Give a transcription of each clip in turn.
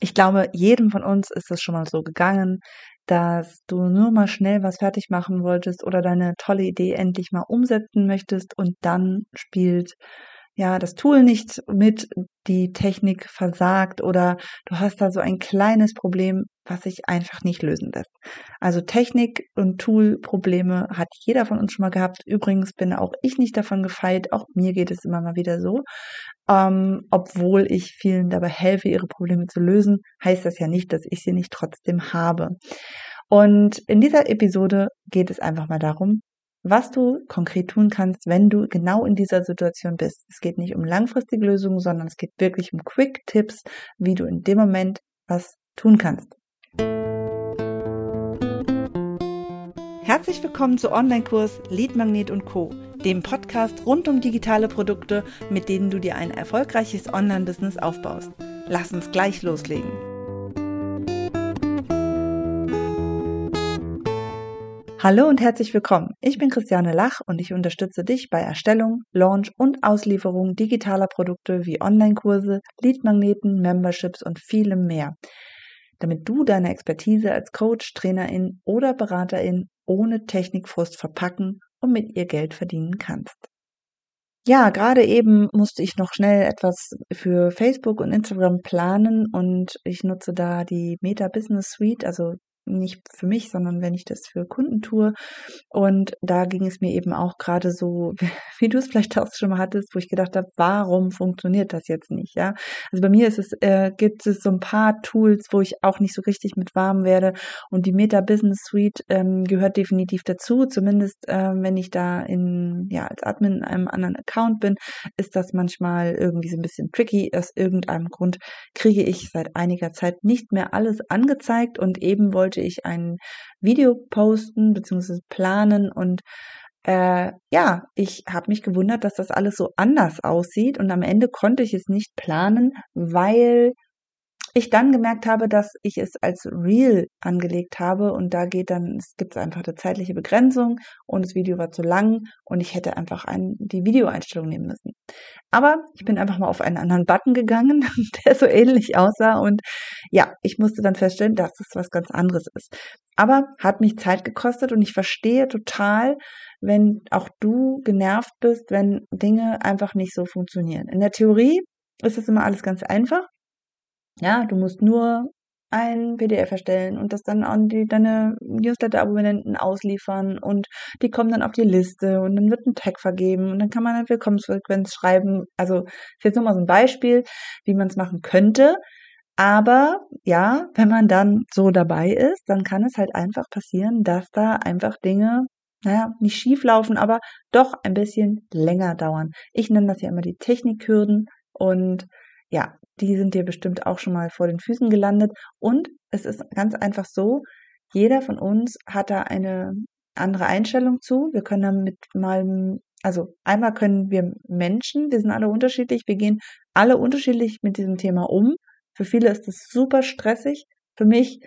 Ich glaube, jedem von uns ist es schon mal so gegangen, dass du nur mal schnell was fertig machen wolltest oder deine tolle Idee endlich mal umsetzen möchtest und dann spielt ja, das Tool nicht mit, die Technik versagt oder du hast da so ein kleines Problem, was sich einfach nicht lösen lässt. Also Technik und Tool-Probleme hat jeder von uns schon mal gehabt. Übrigens bin auch ich nicht davon gefeit. Auch mir geht es immer mal wieder so. Ähm, obwohl ich vielen dabei helfe, ihre Probleme zu lösen, heißt das ja nicht, dass ich sie nicht trotzdem habe. Und in dieser Episode geht es einfach mal darum, was du konkret tun kannst, wenn du genau in dieser Situation bist. Es geht nicht um langfristige Lösungen, sondern es geht wirklich um Quick-Tipps, wie du in dem Moment was tun kannst. Herzlich willkommen zu Online-Kurs Lead Magnet und Co., dem Podcast rund um digitale Produkte, mit denen du dir ein erfolgreiches Online-Business aufbaust. Lass uns gleich loslegen. Hallo und herzlich willkommen. Ich bin Christiane Lach und ich unterstütze dich bei Erstellung, Launch und Auslieferung digitaler Produkte wie Online-Kurse, Leadmagneten, Memberships und vielem mehr, damit du deine Expertise als Coach, Trainerin oder Beraterin ohne Technikfrust verpacken und mit ihr Geld verdienen kannst. Ja, gerade eben musste ich noch schnell etwas für Facebook und Instagram planen und ich nutze da die Meta Business Suite, also nicht für mich, sondern wenn ich das für Kunden tue. Und da ging es mir eben auch gerade so, wie du es vielleicht auch schon mal hattest, wo ich gedacht habe, warum funktioniert das jetzt nicht? Ja, also bei mir ist es, äh, gibt es so ein paar Tools, wo ich auch nicht so richtig mit warm werde. Und die Meta Business Suite ähm, gehört definitiv dazu. Zumindest ähm, wenn ich da in, ja, als Admin in einem anderen Account bin, ist das manchmal irgendwie so ein bisschen tricky. Aus irgendeinem Grund kriege ich seit einiger Zeit nicht mehr alles angezeigt und eben wollte wollte ich ein Video posten bzw. planen und äh, ja, ich habe mich gewundert, dass das alles so anders aussieht und am Ende konnte ich es nicht planen, weil ich dann gemerkt habe, dass ich es als Real angelegt habe und da geht dann, es gibt einfach eine zeitliche Begrenzung und das Video war zu lang und ich hätte einfach ein, die Videoeinstellung nehmen müssen. Aber ich bin einfach mal auf einen anderen Button gegangen, der so ähnlich aussah und ja, ich musste dann feststellen, dass es was ganz anderes ist. Aber hat mich Zeit gekostet und ich verstehe total, wenn auch du genervt bist, wenn Dinge einfach nicht so funktionieren. In der Theorie ist es immer alles ganz einfach. Ja, du musst nur ein PDF erstellen und das dann an die, deine Newsletter-Abonnenten ausliefern und die kommen dann auf die Liste und dann wird ein Tag vergeben und dann kann man eine Willkommensfrequenz schreiben. Also ist jetzt nur mal so ein Beispiel, wie man es machen könnte. Aber ja, wenn man dann so dabei ist, dann kann es halt einfach passieren, dass da einfach Dinge, naja, nicht schief laufen, aber doch ein bisschen länger dauern. Ich nenne das ja immer die Technikhürden und ja, die sind dir bestimmt auch schon mal vor den Füßen gelandet. Und es ist ganz einfach so, jeder von uns hat da eine andere Einstellung zu. Wir können damit mal, also einmal können wir Menschen, wir sind alle unterschiedlich, wir gehen alle unterschiedlich mit diesem Thema um. Für viele ist es super stressig. Für mich,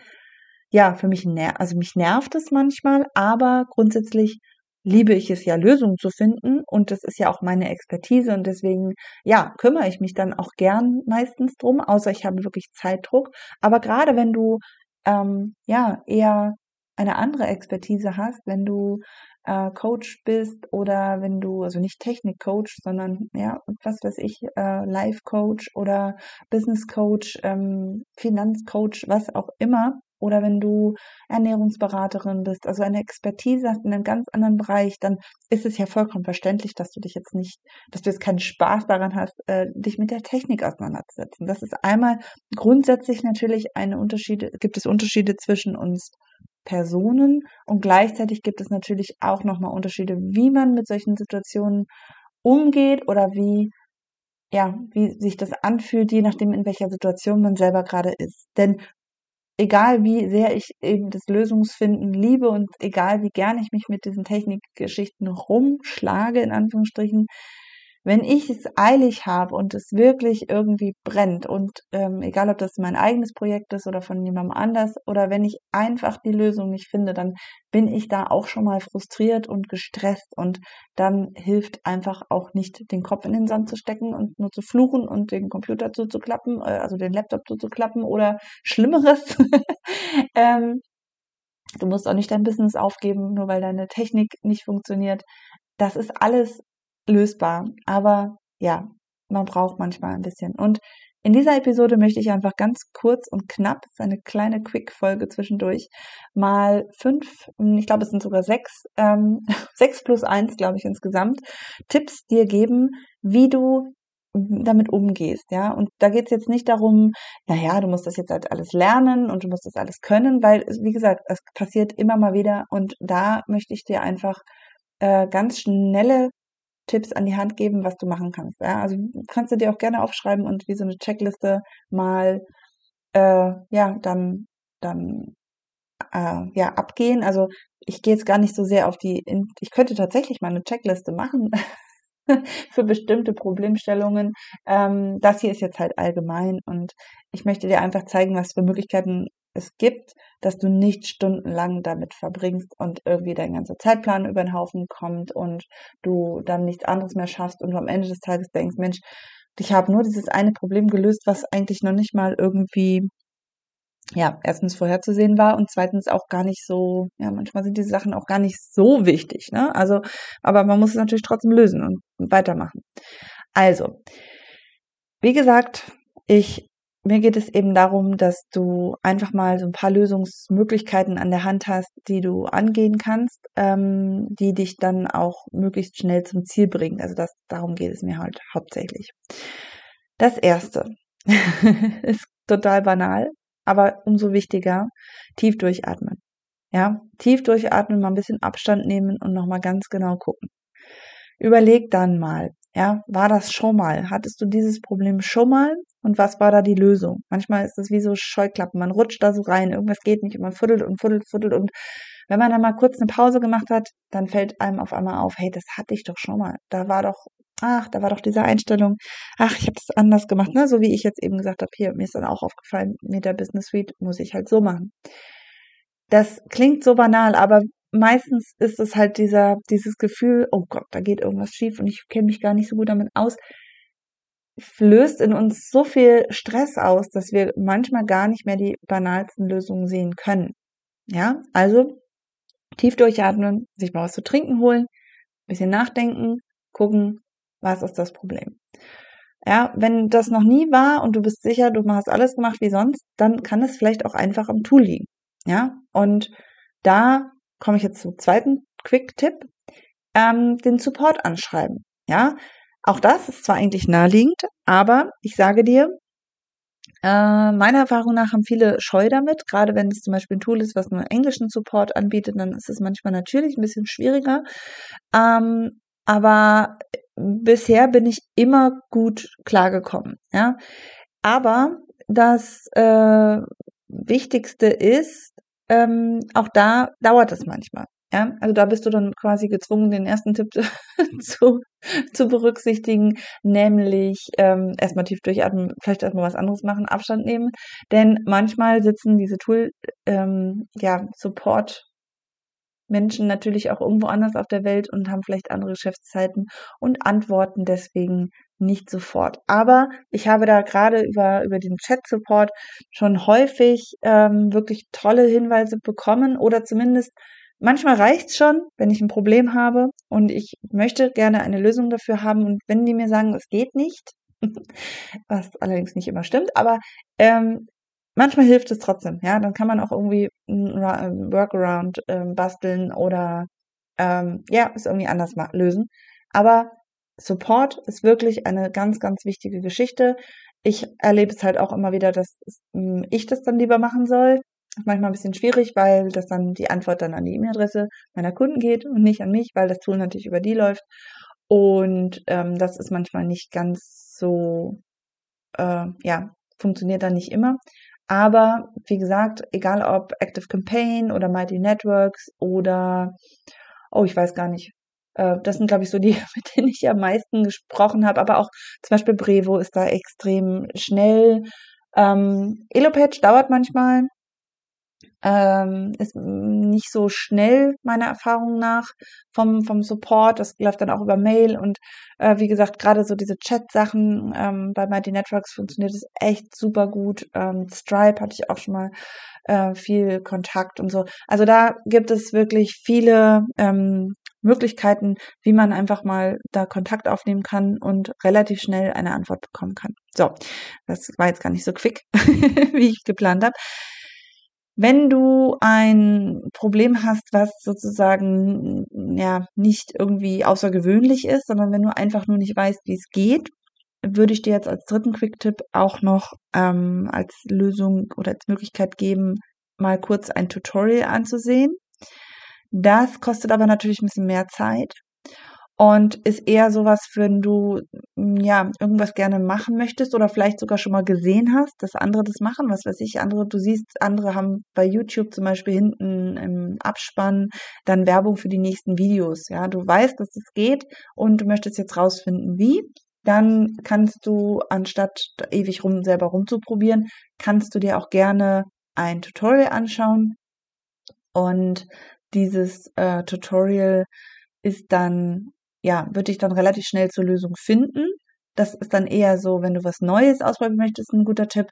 ja, für mich, ner also mich nervt es manchmal, aber grundsätzlich liebe ich es ja, Lösungen zu finden. Und das ist ja auch meine Expertise. Und deswegen, ja, kümmere ich mich dann auch gern meistens drum, außer ich habe wirklich Zeitdruck. Aber gerade wenn du, ähm, ja, eher eine andere Expertise hast, wenn du äh, Coach bist oder wenn du, also nicht Technik-Coach, sondern ja, was weiß ich, äh, Life-Coach oder Business-Coach, ähm, Finanz-Coach, was auch immer, oder wenn du Ernährungsberaterin bist, also eine Expertise hast in einem ganz anderen Bereich, dann ist es ja vollkommen verständlich, dass du dich jetzt nicht, dass du jetzt keinen Spaß daran hast, äh, dich mit der Technik auseinanderzusetzen. Das ist einmal grundsätzlich natürlich eine Unterschiede, gibt es Unterschiede zwischen uns Personen und gleichzeitig gibt es natürlich auch nochmal Unterschiede, wie man mit solchen Situationen umgeht oder wie ja, wie sich das anfühlt, je nachdem, in welcher Situation man selber gerade ist. Denn egal wie sehr ich eben das Lösungsfinden liebe und egal wie gern ich mich mit diesen Technikgeschichten rumschlage, in Anführungsstrichen, wenn ich es eilig habe und es wirklich irgendwie brennt und ähm, egal ob das mein eigenes Projekt ist oder von jemandem anders oder wenn ich einfach die Lösung nicht finde, dann bin ich da auch schon mal frustriert und gestresst und dann hilft einfach auch nicht den Kopf in den Sand zu stecken und nur zu fluchen und den Computer zuzuklappen, äh, also den Laptop zuzuklappen oder Schlimmeres. ähm, du musst auch nicht dein Business aufgeben, nur weil deine Technik nicht funktioniert. Das ist alles lösbar. Aber ja, man braucht manchmal ein bisschen. Und in dieser Episode möchte ich einfach ganz kurz und knapp, so eine kleine Quick-Folge zwischendurch, mal fünf, ich glaube es sind sogar sechs, ähm, sechs plus eins, glaube ich, insgesamt, Tipps dir geben, wie du damit umgehst, ja. Und da geht es jetzt nicht darum, naja, du musst das jetzt halt alles lernen und du musst das alles können, weil, wie gesagt, es passiert immer mal wieder und da möchte ich dir einfach äh, ganz schnelle Tipps an die Hand geben, was du machen kannst. Ja? Also kannst du dir auch gerne aufschreiben und wie so eine Checkliste mal äh, ja dann dann äh, ja abgehen. Also ich gehe jetzt gar nicht so sehr auf die. Ich könnte tatsächlich mal eine Checkliste machen für bestimmte Problemstellungen. Ähm, das hier ist jetzt halt allgemein und ich möchte dir einfach zeigen, was für Möglichkeiten es gibt, dass du nicht stundenlang damit verbringst und irgendwie dein ganzer Zeitplan über den Haufen kommt und du dann nichts anderes mehr schaffst und du am Ende des Tages denkst, Mensch, ich habe nur dieses eine Problem gelöst, was eigentlich noch nicht mal irgendwie ja, erstens vorherzusehen war und zweitens auch gar nicht so, ja, manchmal sind diese Sachen auch gar nicht so wichtig, ne? Also, aber man muss es natürlich trotzdem lösen und weitermachen. Also, wie gesagt, ich mir geht es eben darum, dass du einfach mal so ein paar Lösungsmöglichkeiten an der Hand hast, die du angehen kannst, ähm, die dich dann auch möglichst schnell zum Ziel bringen. Also das, darum geht es mir halt hauptsächlich. Das erste ist total banal, aber umso wichtiger, tief durchatmen. Ja, tief durchatmen, mal ein bisschen Abstand nehmen und nochmal ganz genau gucken. Überleg dann mal, ja, war das schon mal? Hattest du dieses Problem schon mal? Und was war da die Lösung? Manchmal ist es wie so Scheuklappen. Man rutscht da so rein, irgendwas geht nicht und man fuddelt und fuddelt, fuddelt und wenn man dann mal kurz eine Pause gemacht hat, dann fällt einem auf einmal auf, hey, das hatte ich doch schon mal. Da war doch, ach, da war doch diese Einstellung, ach, ich habe das anders gemacht, ne? So wie ich jetzt eben gesagt habe, hier, mir ist dann auch aufgefallen, mit der Business Suite muss ich halt so machen. Das klingt so banal, aber meistens ist es halt dieser, dieses Gefühl, oh Gott, da geht irgendwas schief und ich kenne mich gar nicht so gut damit aus, löst in uns so viel Stress aus, dass wir manchmal gar nicht mehr die banalsten Lösungen sehen können. Ja, also tief durchatmen, sich mal was zu trinken holen, bisschen nachdenken, gucken, was ist das Problem. Ja, wenn das noch nie war und du bist sicher, du hast alles gemacht wie sonst, dann kann es vielleicht auch einfach am Tool liegen. Ja, und da komme ich jetzt zum zweiten Quick-Tipp, ähm, den Support anschreiben. Ja, auch das ist zwar eigentlich naheliegend, aber ich sage dir, äh, meiner Erfahrung nach haben viele Scheu damit, gerade wenn es zum Beispiel ein Tool ist, was nur englischen Support anbietet, dann ist es manchmal natürlich ein bisschen schwieriger. Ähm, aber bisher bin ich immer gut klargekommen. Ja, aber das äh, Wichtigste ist, ähm, auch da dauert es manchmal. Ja, also da bist du dann quasi gezwungen, den ersten Tipp zu, zu berücksichtigen, nämlich ähm, erstmal tief durchatmen, vielleicht erstmal was anderes machen, Abstand nehmen. Denn manchmal sitzen diese Tool, ähm, ja, Support Menschen natürlich auch irgendwo anders auf der Welt und haben vielleicht andere Geschäftszeiten und antworten deswegen nicht sofort. Aber ich habe da gerade über, über den Chat-Support schon häufig ähm, wirklich tolle Hinweise bekommen oder zumindest manchmal reicht's schon, wenn ich ein Problem habe und ich möchte gerne eine Lösung dafür haben und wenn die mir sagen, es geht nicht, was allerdings nicht immer stimmt, aber ähm, manchmal hilft es trotzdem, ja, dann kann man auch irgendwie ein Workaround ähm, basteln oder ähm, ja, es irgendwie anders lösen. Aber Support ist wirklich eine ganz, ganz wichtige Geschichte. Ich erlebe es halt auch immer wieder, dass hm, ich das dann lieber machen soll. Manchmal ein bisschen schwierig, weil das dann die Antwort dann an die E-Mail-Adresse meiner Kunden geht und nicht an mich, weil das Tool natürlich über die läuft. Und ähm, das ist manchmal nicht ganz so, äh, ja, funktioniert dann nicht immer. Aber wie gesagt, egal ob Active Campaign oder Mighty Networks oder, oh, ich weiß gar nicht, äh, das sind, glaube ich, so die, mit denen ich am meisten gesprochen habe. Aber auch zum Beispiel Brevo ist da extrem schnell. Ähm, Elopage dauert manchmal, ähm, ist nicht so schnell, meiner Erfahrung nach, vom, vom Support. Das läuft dann auch über Mail und äh, wie gesagt, gerade so diese Chat-Sachen ähm, bei Mighty Networks funktioniert es echt super gut. Ähm, Stripe hatte ich auch schon mal äh, viel Kontakt und so. Also da gibt es wirklich viele ähm, Möglichkeiten, wie man einfach mal da Kontakt aufnehmen kann und relativ schnell eine Antwort bekommen kann. So, das war jetzt gar nicht so quick, wie ich geplant habe. Wenn du ein Problem hast, was sozusagen ja nicht irgendwie außergewöhnlich ist, sondern wenn du einfach nur nicht weißt, wie es geht, würde ich dir jetzt als dritten Quick-Tipp auch noch ähm, als Lösung oder als Möglichkeit geben, mal kurz ein Tutorial anzusehen. Das kostet aber natürlich ein bisschen mehr Zeit und ist eher sowas, wenn du hm, ja irgendwas gerne machen möchtest oder vielleicht sogar schon mal gesehen hast, dass andere das machen, was weiß ich, andere, du siehst, andere haben bei YouTube zum Beispiel hinten im Abspann dann Werbung für die nächsten Videos. Ja, du weißt, dass es geht und du möchtest jetzt rausfinden, wie. Dann kannst du, anstatt ewig rum selber rumzuprobieren, kannst du dir auch gerne ein Tutorial anschauen und dieses äh, Tutorial ist dann, ja, würde ich dann relativ schnell zur Lösung finden. Das ist dann eher so, wenn du was Neues ausprobieren möchtest, ein guter Tipp.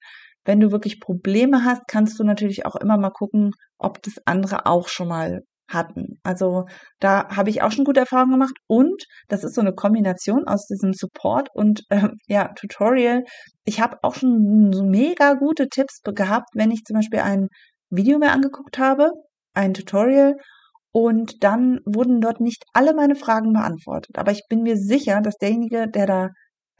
Wenn du wirklich Probleme hast, kannst du natürlich auch immer mal gucken, ob das andere auch schon mal hatten. Also da habe ich auch schon gute Erfahrungen gemacht und das ist so eine Kombination aus diesem Support und äh, ja Tutorial. Ich habe auch schon so mega gute Tipps gehabt, wenn ich zum Beispiel ein Video mir angeguckt habe ein Tutorial und dann wurden dort nicht alle meine Fragen beantwortet. Aber ich bin mir sicher, dass derjenige, der da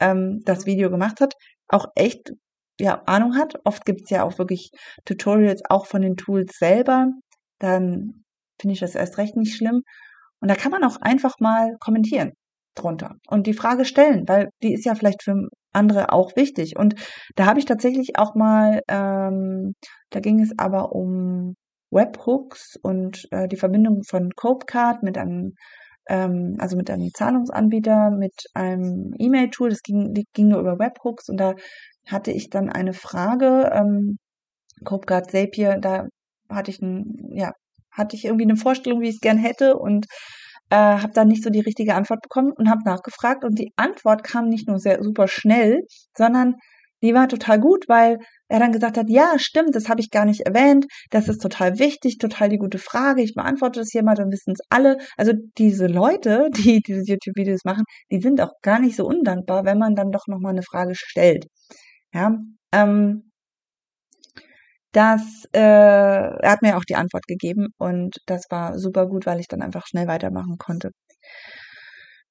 ähm, das Video gemacht hat, auch echt ja, Ahnung hat. Oft gibt es ja auch wirklich Tutorials auch von den Tools selber. Dann finde ich das erst recht nicht schlimm. Und da kann man auch einfach mal kommentieren drunter und die Frage stellen, weil die ist ja vielleicht für andere auch wichtig. Und da habe ich tatsächlich auch mal, ähm, da ging es aber um Webhooks und äh, die Verbindung von Copecard mit einem ähm, also mit einem Zahlungsanbieter, mit einem E-Mail-Tool, das ging, die ging nur über Webhooks und da hatte ich dann eine Frage, ähm, Copecard Zapier, da hatte ich ein, ja, hatte ich irgendwie eine Vorstellung, wie ich es gern hätte und äh, habe dann nicht so die richtige Antwort bekommen und habe nachgefragt und die Antwort kam nicht nur sehr super schnell, sondern die war total gut, weil er dann gesagt hat, ja, stimmt, das habe ich gar nicht erwähnt, das ist total wichtig, total die gute Frage, ich beantworte das hier mal, dann wissen es alle. Also diese Leute, die diese YouTube-Videos machen, die sind auch gar nicht so undankbar, wenn man dann doch nochmal eine Frage stellt. Ja, ähm, das, äh, er hat mir auch die Antwort gegeben und das war super gut, weil ich dann einfach schnell weitermachen konnte.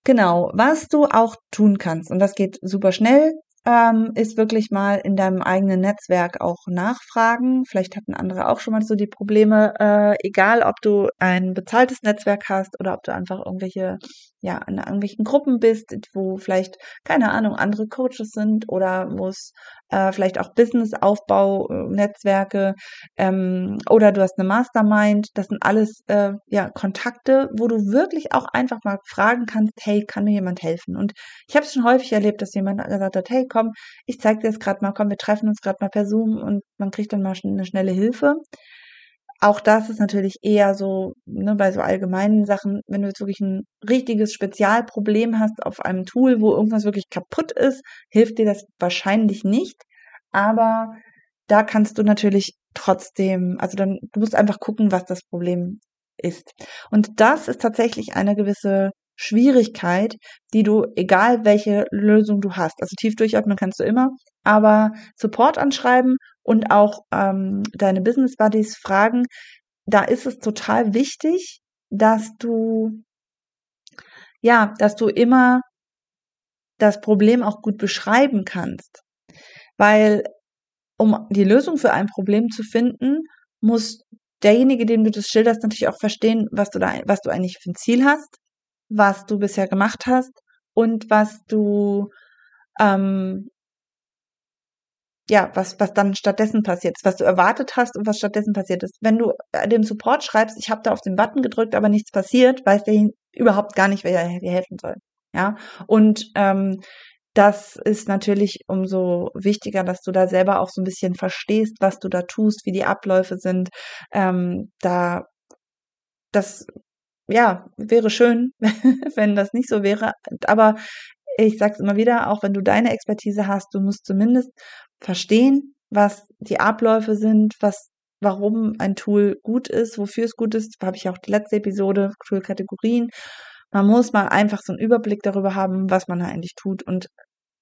Genau, was du auch tun kannst, und das geht super schnell, ähm, ist wirklich mal in deinem eigenen Netzwerk auch nachfragen. Vielleicht hatten andere auch schon mal so die Probleme, äh, egal ob du ein bezahltes Netzwerk hast oder ob du einfach irgendwelche, ja, in irgendwelchen Gruppen bist, wo vielleicht, keine Ahnung, andere Coaches sind oder wo es äh, vielleicht auch Business-Aufbau-Netzwerke ähm, oder du hast eine Mastermind. Das sind alles äh, ja Kontakte, wo du wirklich auch einfach mal fragen kannst, hey, kann mir jemand helfen? Und ich habe es schon häufig erlebt, dass jemand gesagt hat, hey, komm, ich zeig dir das gerade mal, komm, wir treffen uns gerade mal per Zoom und man kriegt dann mal eine schnelle Hilfe. Auch das ist natürlich eher so, ne, bei so allgemeinen Sachen, wenn du jetzt wirklich ein richtiges Spezialproblem hast auf einem Tool, wo irgendwas wirklich kaputt ist, hilft dir das wahrscheinlich nicht. Aber da kannst du natürlich trotzdem, also dann, du musst einfach gucken, was das Problem ist. Und das ist tatsächlich eine gewisse Schwierigkeit, die du, egal welche Lösung du hast, also tief durchatmen kannst du immer, aber Support anschreiben und auch ähm, deine Business Buddies fragen, da ist es total wichtig, dass du, ja, dass du immer das Problem auch gut beschreiben kannst. Weil, um die Lösung für ein Problem zu finden, muss derjenige, dem du das schilderst, natürlich auch verstehen, was du da, was du eigentlich für ein Ziel hast, was du bisher gemacht hast und was du, ähm, ja, was, was dann stattdessen passiert ist, was du erwartet hast und was stattdessen passiert ist. Wenn du dem Support schreibst, ich habe da auf den Button gedrückt, aber nichts passiert, weiß der überhaupt gar nicht, wer dir helfen soll. Ja, und ähm, das ist natürlich umso wichtiger, dass du da selber auch so ein bisschen verstehst, was du da tust, wie die Abläufe sind. Ähm, da das ja wäre schön, wenn das nicht so wäre. Aber ich sag's immer wieder, auch wenn du deine Expertise hast, du musst zumindest verstehen, was die Abläufe sind, was warum ein Tool gut ist, wofür es gut ist. Da habe ich auch die letzte Episode, Tool-Kategorien. Man muss mal einfach so einen Überblick darüber haben, was man da eigentlich tut. Und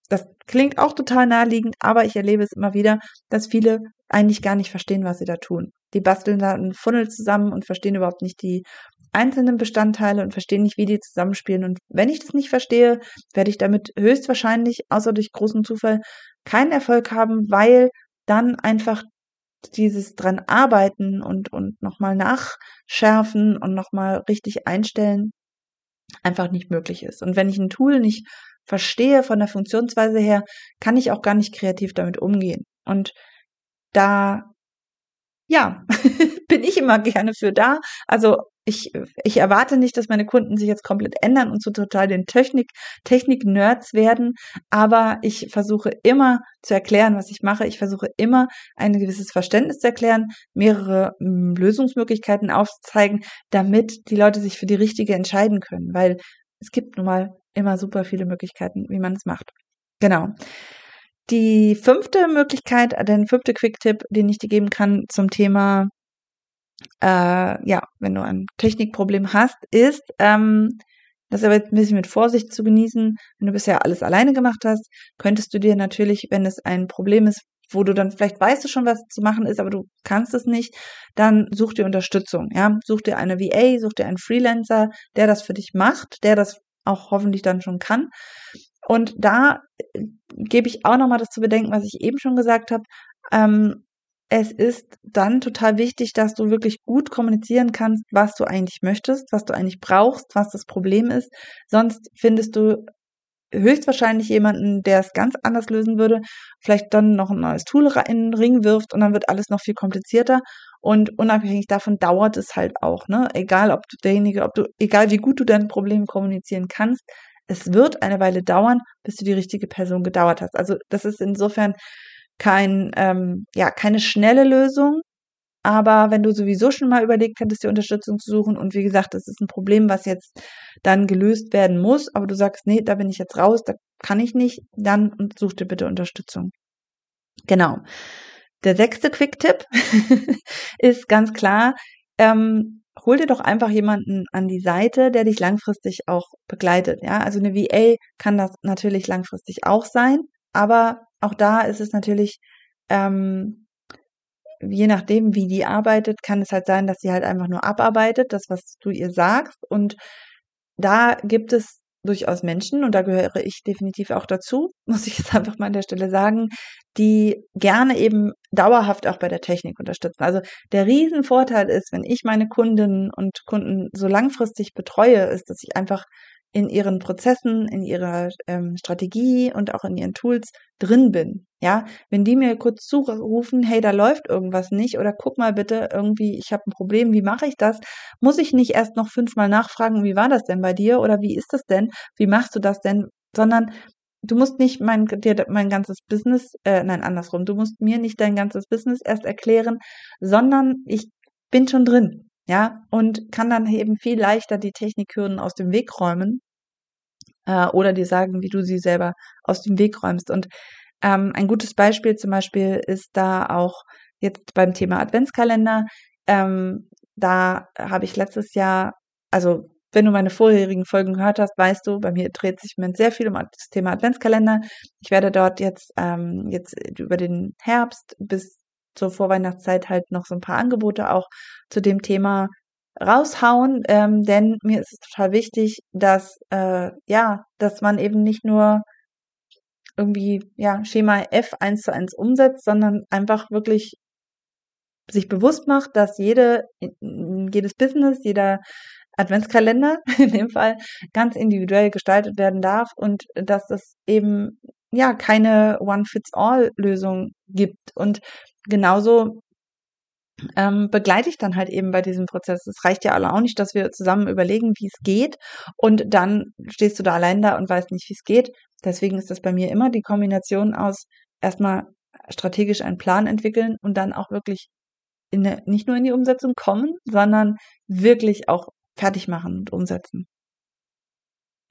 das klingt auch total naheliegend, aber ich erlebe es immer wieder, dass viele eigentlich gar nicht verstehen, was sie da tun. Die basteln da einen Funnel zusammen und verstehen überhaupt nicht die einzelnen Bestandteile und verstehen nicht, wie die zusammenspielen. Und wenn ich das nicht verstehe, werde ich damit höchstwahrscheinlich, außer durch großen Zufall, keinen Erfolg haben, weil dann einfach dieses dran arbeiten und, und nochmal nachschärfen und nochmal richtig einstellen einfach nicht möglich ist. Und wenn ich ein Tool nicht verstehe von der Funktionsweise her, kann ich auch gar nicht kreativ damit umgehen. Und da, ja, bin ich immer gerne für da. Also ich, ich erwarte nicht, dass meine Kunden sich jetzt komplett ändern und so total den Technik, Technik-Nerds werden, aber ich versuche immer zu erklären, was ich mache. Ich versuche immer ein gewisses Verständnis zu erklären, mehrere hm, Lösungsmöglichkeiten aufzuzeigen, damit die Leute sich für die richtige entscheiden können, weil es gibt nun mal immer super viele Möglichkeiten, wie man es macht. Genau. Die fünfte Möglichkeit, den fünfte Quick-Tipp, den ich dir geben kann zum Thema äh, ja, wenn du ein Technikproblem hast, ist, ähm, das aber jetzt ein bisschen mit Vorsicht zu genießen. Wenn du bisher alles alleine gemacht hast, könntest du dir natürlich, wenn es ein Problem ist, wo du dann vielleicht weißt du schon, was zu machen ist, aber du kannst es nicht, dann such dir Unterstützung, ja, such dir eine VA, such dir einen Freelancer, der das für dich macht, der das auch hoffentlich dann schon kann. Und da äh, gebe ich auch nochmal das zu bedenken, was ich eben schon gesagt habe. Ähm, es ist dann total wichtig, dass du wirklich gut kommunizieren kannst, was du eigentlich möchtest, was du eigentlich brauchst, was das Problem ist. Sonst findest du höchstwahrscheinlich jemanden, der es ganz anders lösen würde, vielleicht dann noch ein neues Tool in den Ring wirft und dann wird alles noch viel komplizierter. Und unabhängig davon dauert es halt auch, ne? Egal ob du derjenige, ob du, egal wie gut du dein Problem kommunizieren kannst, es wird eine Weile dauern, bis du die richtige Person gedauert hast. Also das ist insofern kein, ähm, ja, keine schnelle Lösung. Aber wenn du sowieso schon mal überlegt hättest, die Unterstützung zu suchen und wie gesagt, das ist ein Problem, was jetzt dann gelöst werden muss, aber du sagst, nee, da bin ich jetzt raus, da kann ich nicht, dann such dir bitte Unterstützung. Genau. Der sechste Quick-Tipp ist ganz klar, ähm, hol dir doch einfach jemanden an die Seite, der dich langfristig auch begleitet. Ja, also eine VA kann das natürlich langfristig auch sein, aber auch da ist es natürlich, ähm, je nachdem, wie die arbeitet, kann es halt sein, dass sie halt einfach nur abarbeitet, das, was du ihr sagst. Und da gibt es durchaus Menschen, und da gehöre ich definitiv auch dazu, muss ich jetzt einfach mal an der Stelle sagen, die gerne eben dauerhaft auch bei der Technik unterstützen. Also der Riesenvorteil ist, wenn ich meine Kundinnen und Kunden so langfristig betreue, ist, dass ich einfach in ihren Prozessen, in ihrer ähm, Strategie und auch in ihren Tools drin bin. Ja, wenn die mir kurz zurufen, hey, da läuft irgendwas nicht oder guck mal bitte irgendwie, ich habe ein Problem, wie mache ich das? Muss ich nicht erst noch fünfmal nachfragen, wie war das denn bei dir oder wie ist das denn? Wie machst du das denn? Sondern du musst nicht mein, dir mein ganzes Business, äh, nein, andersrum, du musst mir nicht dein ganzes Business erst erklären, sondern ich bin schon drin ja, und kann dann eben viel leichter die Technikhürden aus dem Weg räumen äh, oder dir sagen, wie du sie selber aus dem Weg räumst. Und ähm, ein gutes Beispiel zum Beispiel ist da auch jetzt beim Thema Adventskalender. Ähm, da habe ich letztes Jahr, also wenn du meine vorherigen Folgen gehört hast, weißt du, bei mir dreht sich im Moment sehr viel um das Thema Adventskalender. Ich werde dort jetzt, ähm, jetzt über den Herbst bis zur Vorweihnachtszeit halt noch so ein paar Angebote auch zu dem Thema raushauen, ähm, denn mir ist es total wichtig, dass äh, ja, dass man eben nicht nur irgendwie ja Schema F eins zu eins umsetzt, sondern einfach wirklich sich bewusst macht, dass jede jedes Business, jeder Adventskalender in dem Fall ganz individuell gestaltet werden darf und dass es eben ja keine One-Fits-All-Lösung gibt. Und genauso ähm, begleite ich dann halt eben bei diesem Prozess. Es reicht ja alle auch nicht, dass wir zusammen überlegen, wie es geht und dann stehst du da allein da und weißt nicht, wie es geht. Deswegen ist das bei mir immer die Kombination aus erstmal strategisch einen Plan entwickeln und dann auch wirklich in eine, nicht nur in die Umsetzung kommen, sondern wirklich auch fertig machen und umsetzen.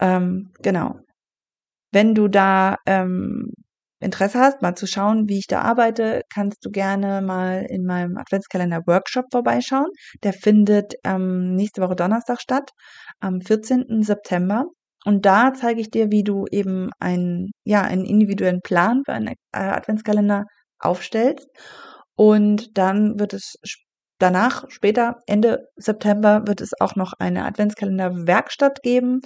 Ähm, genau. Wenn du da ähm, Interesse hast, mal zu schauen, wie ich da arbeite, kannst du gerne mal in meinem Adventskalender Workshop vorbeischauen. Der findet ähm, nächste Woche Donnerstag statt, am 14. September. Und da zeige ich dir, wie du eben einen, ja, einen individuellen Plan für einen äh, Adventskalender aufstellst. Und dann wird es danach, später, Ende September, wird es auch noch eine Adventskalender-Werkstatt geben.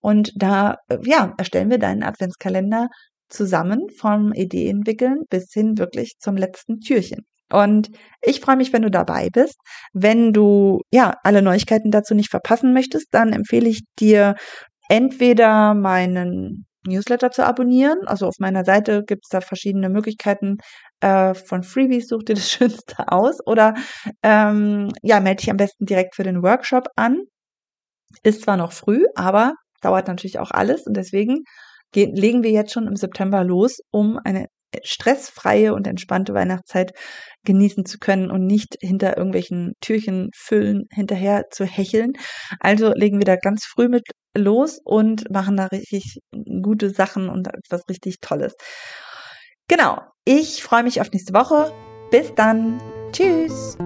Und da, äh, ja, erstellen wir deinen Adventskalender zusammen vom Idee entwickeln bis hin wirklich zum letzten Türchen. Und ich freue mich, wenn du dabei bist. Wenn du ja alle Neuigkeiten dazu nicht verpassen möchtest, dann empfehle ich dir entweder meinen Newsletter zu abonnieren. Also auf meiner Seite gibt es da verschiedene Möglichkeiten äh, von Freebies, such dir das Schönste aus. Oder ähm, ja, melde dich am besten direkt für den Workshop an. Ist zwar noch früh, aber dauert natürlich auch alles und deswegen legen wir jetzt schon im September los, um eine stressfreie und entspannte Weihnachtszeit genießen zu können und nicht hinter irgendwelchen Türchen füllen hinterher zu hecheln. Also legen wir da ganz früh mit los und machen da richtig gute Sachen und etwas richtig Tolles. Genau. Ich freue mich auf nächste Woche. Bis dann. Tschüss.